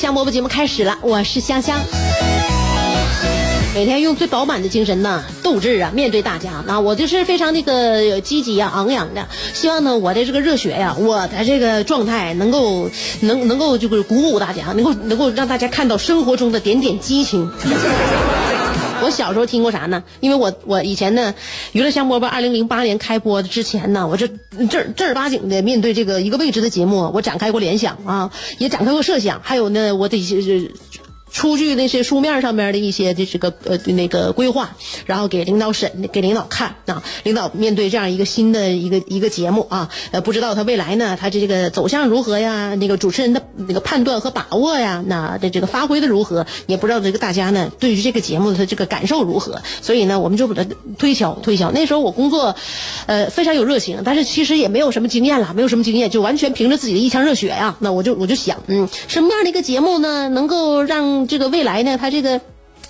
香饽饽节目开始了，我是香香。每天用最饱满的精神呢，斗志啊，面对大家。啊我就是非常那个积极啊，昂扬的。希望呢，我的这个热血呀，我的这个状态能够能能够就是鼓舞大家，能够能够让大家看到生活中的点点激情。小时候听过啥呢？因为我我以前呢，娱乐香饽饽二零零八年开播之前呢，我这正正儿八经的面对这个一个未知的节目，我展开过联想啊，也展开过设想，还有呢，我得是。出具那些书面上面的一些这是个呃那个规划，然后给领导审，给领导看啊。领导面对这样一个新的一个一个节目啊，呃，不知道他未来呢，他这个走向如何呀？那个主持人的那个判断和把握呀，那的这个发挥的如何？也不知道这个大家呢对于这个节目的这个感受如何？所以呢，我们就把它推敲推敲。那时候我工作，呃，非常有热情，但是其实也没有什么经验了，没有什么经验，就完全凭着自己的一腔热血呀。那我就我就想，嗯，什么样的一个节目呢，能够让这个未来呢，它这个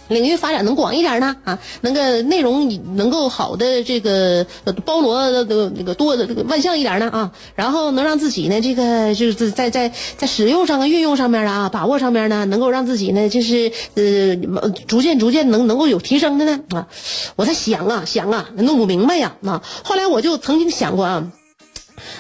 领域发展能广一点呢？啊，那个内容能够好的这个包罗的那个多的这个万象一点呢？啊，然后能让自己呢，这个就是在在在使用上啊、运用上面啊、把握上面呢，能够让自己呢，就是呃，逐渐逐渐能能够有提升的呢？啊，我在想啊想啊，弄不明白呀。啊，后来我就曾经想过啊。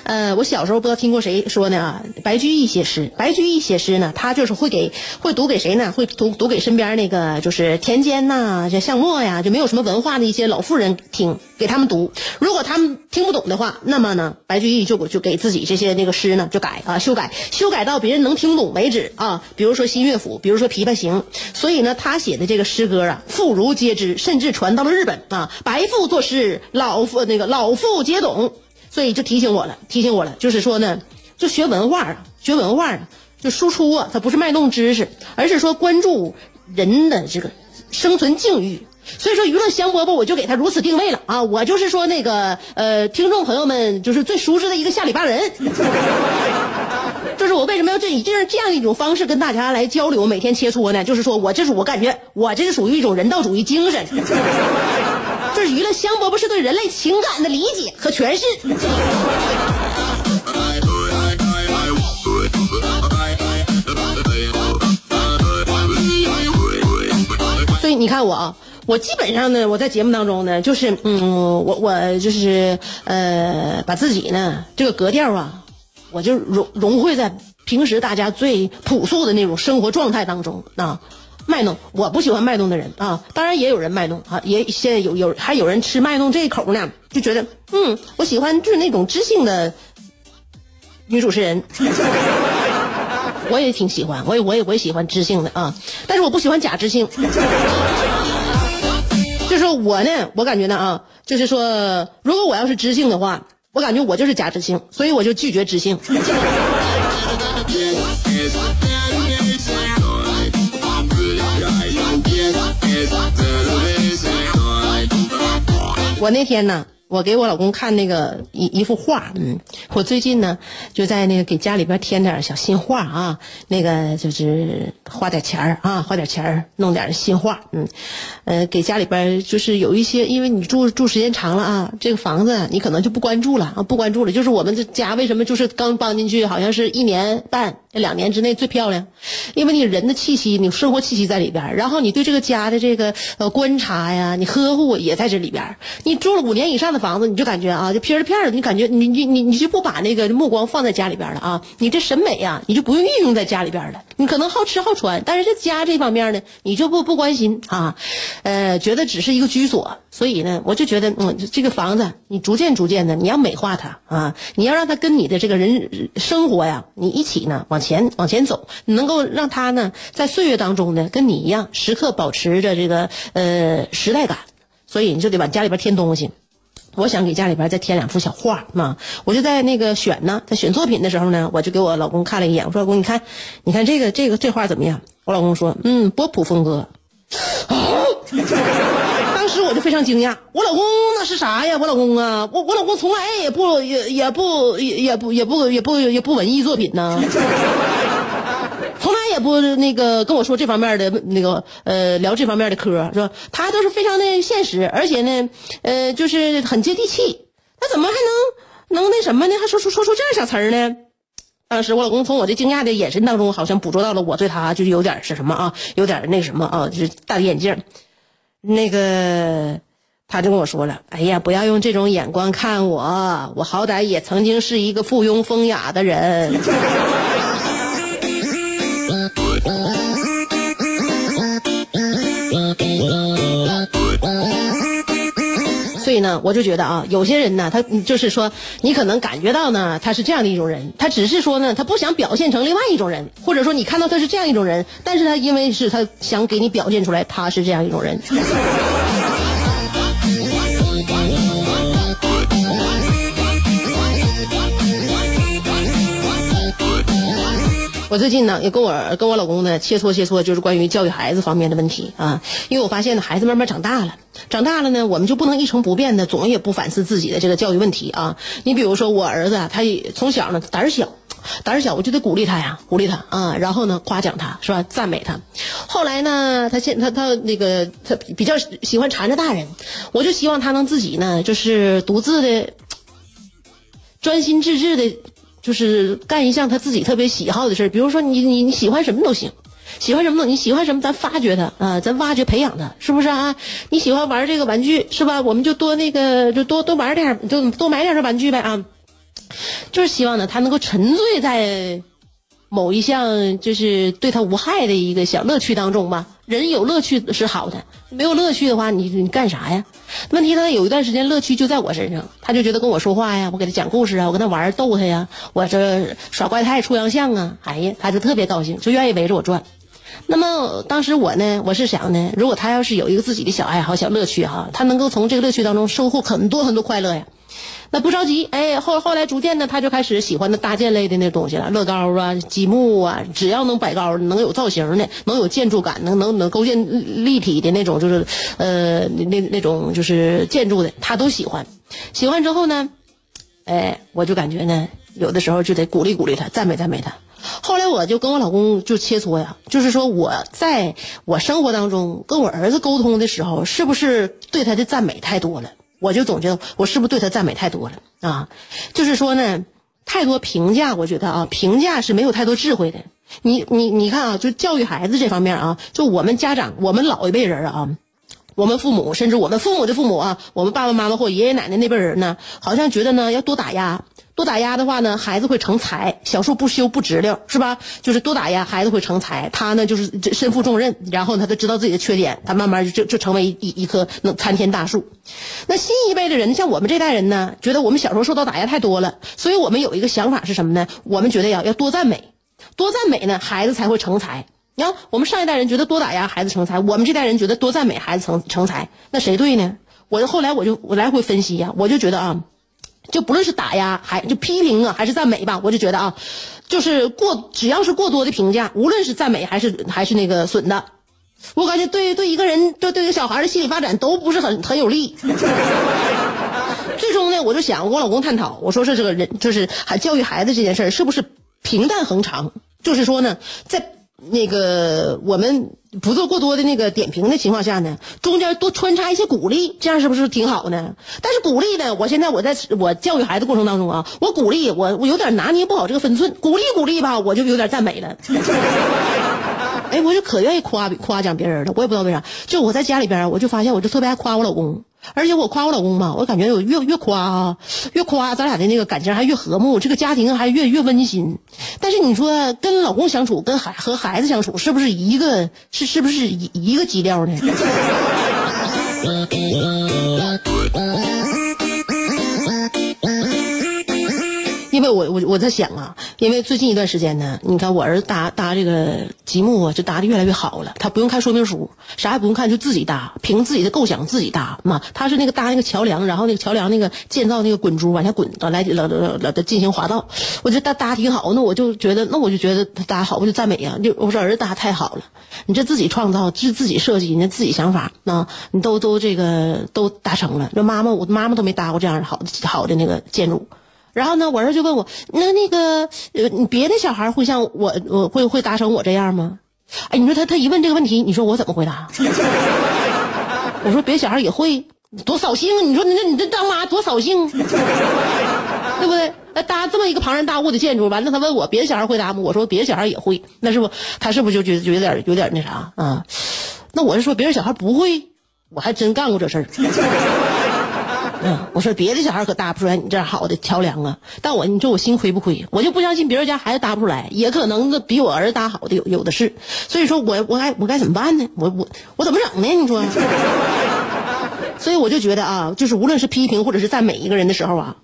呃，我小时候不知道听过谁说呢啊，白居易写诗，白居易写诗呢，他就是会给会读给谁呢？会读读给身边那个就是田间呐，这巷陌呀，就没有什么文化的一些老妇人听，给他们读。如果他们听不懂的话，那么呢，白居易就就给自己这些那个诗呢就改啊，修改，修改到别人能听懂为止啊。比如说新乐府，比如说琵琶行。所以呢，他写的这个诗歌啊，妇孺皆知，甚至传到了日本啊。白妇作诗，老妇那个老妇皆懂。所以就提醒我了，提醒我了，就是说呢，就学文化啊，学文化啊，就输出啊，它不是卖弄知识，而是说关注人的这个生存境遇。所以说，娱乐香饽饽，我就给他如此定位了啊，我就是说那个呃，听众朋友们就是最熟知的一个下里巴人。就是我为什么要这以这样这样一种方式跟大家来交流，每天切磋呢？就是说我这是我感觉我这是属于一种人道主义精神。娱乐香饽饽是对人类情感的理解和诠释。所以你看我啊，我基本上呢，我在节目当中呢，就是嗯，我我就是呃，把自己呢这个格调啊，我就融融汇在平时大家最朴素的那种生活状态当中啊。卖弄，我不喜欢卖弄的人啊，当然也有人卖弄啊，也现在有有还有人吃卖弄这一口呢，就觉得嗯，我喜欢就是那种知性的女主持人，我也挺喜欢，我也我也我也喜欢知性的啊，但是我不喜欢假知性，就是我呢，我感觉呢啊，就是说，如果我要是知性的话，我感觉我就是假知性，所以我就拒绝知性。我那天呢，我给我老公看那个一一幅画，嗯，我最近呢就在那个给家里边添点小新画啊，那个就是花点钱儿啊，花点钱儿弄点新画，嗯，呃，给家里边就是有一些，因为你住住时间长了啊，这个房子你可能就不关注了啊，不关注了，就是我们这家为什么就是刚搬进去，好像是一年半这两年之内最漂亮，因为你人的气息，你生活气息在里边，然后你对这个家的这个呃观察呀，你呵护也在这里边。你住了五年以上的房子，你就感觉啊，就片儿片儿，你感觉你你你你就不把那个目光放在家里边了啊，你这审美呀，你就不用运用在家里边了。你可能好吃好穿，但是这家这方面呢，你就不不关心啊，呃，觉得只是一个居所。所以呢，我就觉得，嗯，这个房子你逐渐逐渐的，你要美化它啊，你要让它跟你的这个人生活呀，你一起呢往前往前走，你能够让它呢在岁月当中呢跟你一样，时刻保持着这个呃时代感。所以你就得往家里边添东西。我想给家里边再添两幅小画嘛，我就在那个选呢，在选作品的时候呢，我就给我老公看了一眼，我说老公，你看，你看这个这个这画怎么样？我老公说，嗯，波普风格。啊！当时我就非常惊讶，我老公那是啥呀？我老公啊，我我老公从来也不也也不也也不也不也不也不文艺作品呢。从来也不那个跟我说这方面的那个呃聊这方面的嗑，是吧？他都是非常的现实，而且呢，呃，就是很接地气。他怎么还能能那什么呢？还说说说出这样小词儿呢？当时我老公从我这惊讶的眼神当中，好像捕捉到了我对他就是有点是什么啊，有点那什么啊，就是戴着眼镜。那个他就跟我说了：“哎呀，不要用这种眼光看我，我好歹也曾经是一个附庸风雅的人。” 以呢，我就觉得啊，有些人呢，他就是说，你可能感觉到呢，他是这样的一种人，他只是说呢，他不想表现成另外一种人，或者说你看到他是这样一种人，但是他因为是他想给你表现出来他是这样一种人。我最近呢也跟我跟我老公呢切磋切磋，就是关于教育孩子方面的问题啊。因为我发现呢，孩子慢慢长大了，长大了呢，我们就不能一成不变的，总也不反思自己的这个教育问题啊。你比如说我儿子，他也从小呢胆小，胆小，我就得鼓励他呀，鼓励他啊，然后呢夸奖他，是吧？赞美他。后来呢，他现他他那个他比较喜欢缠着大人，我就希望他能自己呢，就是独自的专心致志的。就是干一项他自己特别喜好的事比如说你你你喜欢什么都行，喜欢什么都你喜欢什么咱发掘他啊，咱挖掘培养他，是不是啊？你喜欢玩这个玩具是吧？我们就多那个就多多玩点，就多买点这玩具呗啊。就是希望呢他能够沉醉在某一项就是对他无害的一个小乐趣当中吧。人有乐趣是好的，没有乐趣的话，你你干啥呀？问题他有一段时间乐趣就在我身上，他就觉得跟我说话呀，我给他讲故事啊，我跟他玩逗他呀，我这耍怪胎出洋相啊，哎呀，他就特别高兴，就愿意围着我转。那么当时我呢，我是想呢，如果他要是有一个自己的小爱好、小乐趣哈，他能够从这个乐趣当中收获很多很多快乐呀。那不着急，哎，后后来逐渐的，他就开始喜欢那搭建类的那东西了，乐高啊、积木啊，只要能摆高、能有造型的、能有建筑感、能能能构建立体的那种，就是呃那那种就是建筑的，他都喜欢。喜欢之后呢，哎，我就感觉呢，有的时候就得鼓励鼓励他，赞美赞美他。后来我就跟我老公就切磋呀，就是说我在我生活当中跟我儿子沟通的时候，是不是对他的赞美太多了？我就总觉得我是不是对他赞美太多了啊？就是说呢，太多评价，我觉得啊，评价是没有太多智慧的。你你你看啊，就教育孩子这方面啊，就我们家长，我们老一辈人啊，我们父母，甚至我们父母的父母啊，我们爸爸妈妈或爷爷奶奶那辈人呢，好像觉得呢要多打压。多打压的话呢，孩子会成才；小树不修不直溜，是吧？就是多打压，孩子会成才。他呢，就是身负重任，然后他就知道自己的缺点，他慢慢就就成为一一棵能参天大树。那新一辈的人，像我们这代人呢，觉得我们小时候受到打压太多了，所以我们有一个想法是什么呢？我们觉得呀，要多赞美，多赞美呢，孩子才会成才。你看，我们上一代人觉得多打压孩子成才，我们这代人觉得多赞美孩子成成才，那谁对呢？我后来我就我来回分析呀，我就觉得啊。就不论是打压还就批评啊，还是赞美吧，我就觉得啊，就是过只要是过多的评价，无论是赞美还是还是那个损的，我感觉对对一个人对对一个小孩的心理发展都不是很很有利。最终呢，我就想我老公探讨，我说是这个人就是还教育孩子这件事儿是不是平淡恒长？就是说呢，在那个我们不做过多的那个点评的情况下呢，中间多穿插一些鼓励，这样是不是挺好呢？但是鼓励呢，我现在我在我教育孩子过程当中啊，我鼓励我我有点拿捏不好这个分寸，鼓励鼓励吧，我就有点赞美了。哎，我就可愿意夸夸奖别人了，我也不知道为啥。就我在家里边，我就发现我就特别爱夸我老公，而且我夸我老公吧，我感觉我越越夸啊，越夸咱俩的那个感情还越和睦，这个家庭还越越温馨。但是你说跟老公相处，跟孩和孩子相处，是不是一个是是不是一一个基调呢？我我我在想啊，因为最近一段时间呢，你看我儿子搭搭这个积木啊，就搭的越来越好了。他不用看说明书，啥也不用看，就自己搭，凭自己的构想自己搭嘛。他是那个搭那个桥梁，然后那个桥梁那个建造那个滚珠往下滚，来来来来进行滑道。我觉得搭搭挺好，那我就觉得那我就觉得他搭好，我就赞美呀。就我说儿子搭太好了，你这自己创造，自自己设计，你自己想法啊，你都都这个都达成了。那妈妈，我妈妈都没搭过这样的好好的那个建筑。然后呢，我儿子就问我，那那个呃，别的小孩会像我，我会会达成我这样吗？哎，你说他他一问这个问题，你说我怎么回答？我说别的小孩也会，多扫兴啊！你说你这你这当妈多扫兴，对不对？那搭这么一个庞然大物的建筑，完了他问我别的小孩会搭吗？我说别的小孩也会，那是不他是不是就觉得就有点有点那啥啊？那我是说别人小孩不会，我还真干过这事儿。嗯，我说别的小孩可搭不出来你这样好的桥梁啊，但我你说我心亏不亏？我就不相信别人家孩子搭不出来，也可能比我儿子搭好的有有的是，所以说我我该我该怎么办呢？我我我怎么整呢？你说？所以我就觉得啊，就是无论是批评或者是赞美一个人的时候啊，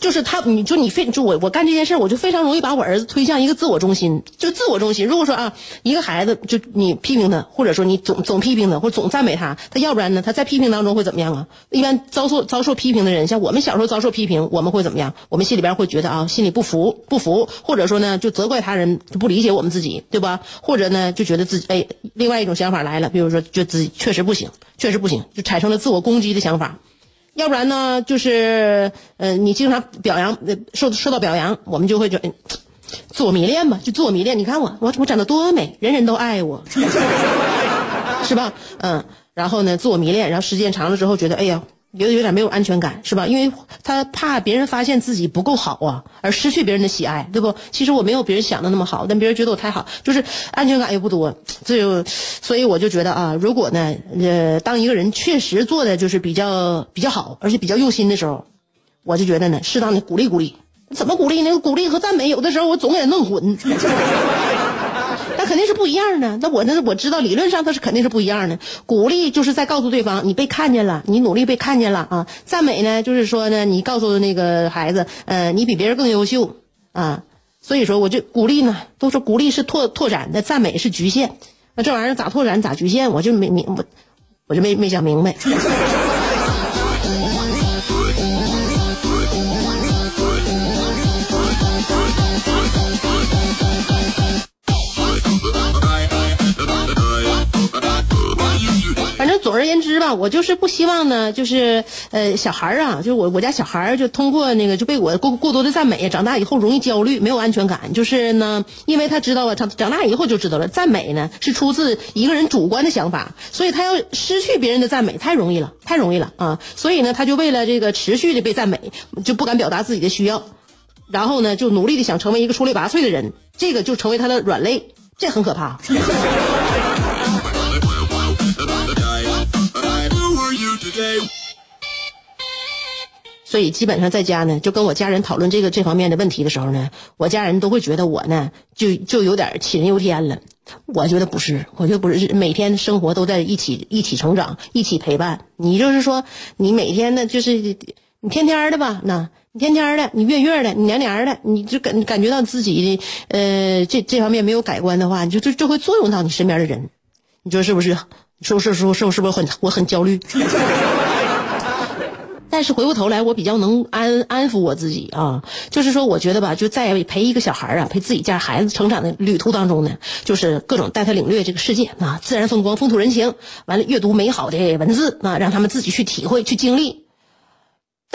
就是他，你就你非就我我干这件事我就非常容易把我儿子推向一个自我中心，就自我中心。如果说啊，一个孩子就你批评他，或者说你总总批评他，或总赞美他，他要不然呢，他在批评当中会怎么样啊？一般遭受遭受批评的人，像我们小时候遭受批评，我们会怎么样？我们心里边会觉得啊，心里不服不服，或者说呢，就责怪他人，就不理解我们自己，对吧？或者呢，就觉得自己哎，另外一种想法来了，比如说，觉得自己确实不行。确实不行，就产生了自我攻击的想法，要不然呢，就是嗯，你经常表扬，受受到表扬，我们就会觉得自我迷恋吧，就自我迷恋。你看我，我我长得多美，人人都爱我，是吧？嗯，然后呢，自我迷恋，然后时间长了之后，觉得哎呀。有有点没有安全感，是吧？因为他怕别人发现自己不够好啊，而失去别人的喜爱，对不？其实我没有别人想的那么好，但别人觉得我太好，就是安全感又不多，就所以我就觉得啊，如果呢，呃，当一个人确实做的就是比较比较好，而且比较用心的时候，我就觉得呢，适当的鼓励鼓励。怎么鼓励呢？鼓励和赞美有的时候我总给弄混。肯定是不一样的。那我那我知道理论上它是肯定是不一样的。鼓励就是在告诉对方你被看见了，你努力被看见了啊。赞美呢就是说呢你告诉那个孩子，呃，你比别人更优秀啊。所以说我就鼓励呢，都说鼓励是拓拓展的，赞美是局限。那这玩意儿咋拓展咋局限？我就没明白我就没没想明白。总而言之吧，我就是不希望呢，就是呃，小孩儿啊，就是我我家小孩儿就通过那个就被我过过多的赞美，长大以后容易焦虑，没有安全感。就是呢，因为他知道了，长长大以后就知道了，赞美呢是出自一个人主观的想法，所以他要失去别人的赞美太容易了，太容易了啊！所以呢，他就为了这个持续的被赞美，就不敢表达自己的需要，然后呢，就努力的想成为一个出类拔萃的人，这个就成为他的软肋，这很可怕。所以基本上在家呢，就跟我家人讨论这个这方面的问题的时候呢，我家人都会觉得我呢就就有点杞人忧天了。我觉得不是，我觉得不是，每天生活都在一起一起成长，一起陪伴。你就是说，你每天呢，就是你天天的吧，那你天天的，你月月的，你年年的，你就感感觉到自己呃这这方面没有改观的话，你就就就会作用到你身边的人，你说是不是？说是说是不是不是很我很焦虑，但是回过头来我比较能安安抚我自己啊，就是说我觉得吧，就在陪一个小孩啊，陪自己家孩子成长的旅途当中呢，就是各种带他领略这个世界啊，自然风光、风土人情，完了阅读美好的文字啊，让他们自己去体会、去经历。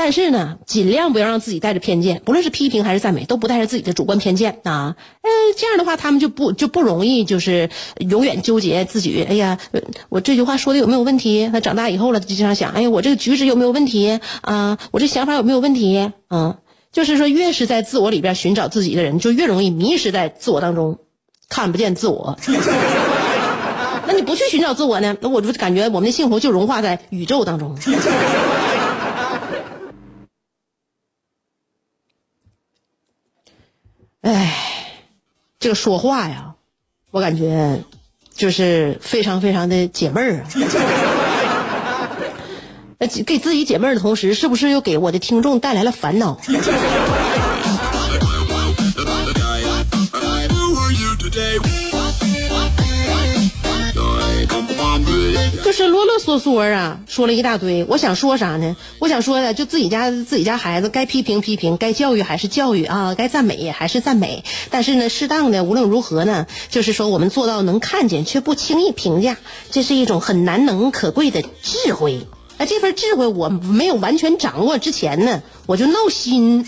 但是呢，尽量不要让自己带着偏见，不论是批评还是赞美，都不带着自己的主观偏见啊。呃，这样的话，他们就不就不容易就是永远纠结自己。哎呀，我这句话说的有没有问题？他长大以后了，就经常想，哎呀，我这个举止有没有问题啊？我这想法有没有问题？嗯，就是说，越是在自我里边寻找自己的人，就越容易迷失在自我当中，看不见自我。那你不去寻找自我呢？那我就感觉我们的幸福就融化在宇宙当中。哎，这个说话呀，我感觉就是非常非常的解闷儿啊。那给自己解闷儿的同时，是不是又给我的听众带来了烦恼？是啰啰嗦嗦啊，说了一大堆。我想说啥呢？我想说的就自己家自己家孩子该批评批评，该教育还是教育啊，该赞美还是赞美。但是呢，适当的无论如何呢，就是说我们做到能看见却不轻易评价，这是一种很难能可贵的智慧。啊，这份智慧我没有完全掌握之前呢，我就闹心。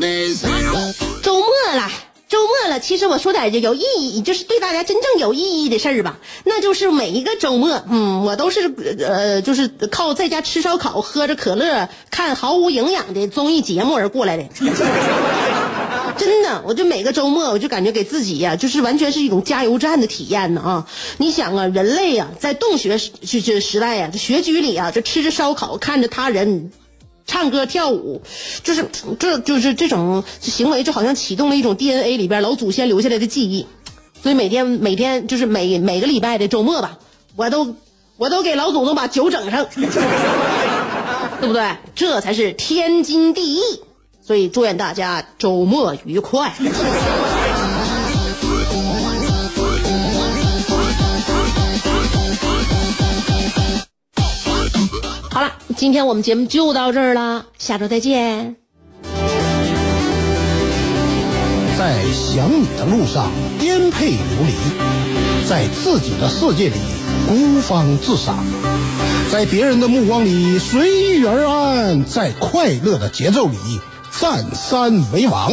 周末了，周末了，其实我说点就有意义，就是对大家真正有意义的事儿吧。那就是每一个周末，嗯，我都是呃，就是靠在家吃烧烤、喝着可乐、看毫无营养的综艺节目而过来的。真的，我就每个周末，我就感觉给自己呀，就是完全是一种加油站的体验呢啊！你想啊，人类呀，在洞穴时这时代呀，这穴居里啊，这吃着烧烤，看着他人。唱歌跳舞，就是这就是这种行为，就好像启动了一种 DNA 里边老祖先留下来的记忆，所以每天每天就是每每个礼拜的周末吧，我都我都给老祖宗把酒整上，对不对？这才是天经地义。所以祝愿大家周末愉快。今天我们节目就到这儿了，下周再见。在想你的路上颠沛流离，在自己的世界里孤芳自赏，在别人的目光里随遇而安，在快乐的节奏里占山为王。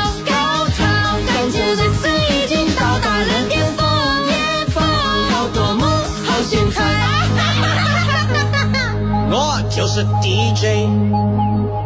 就是 DJ。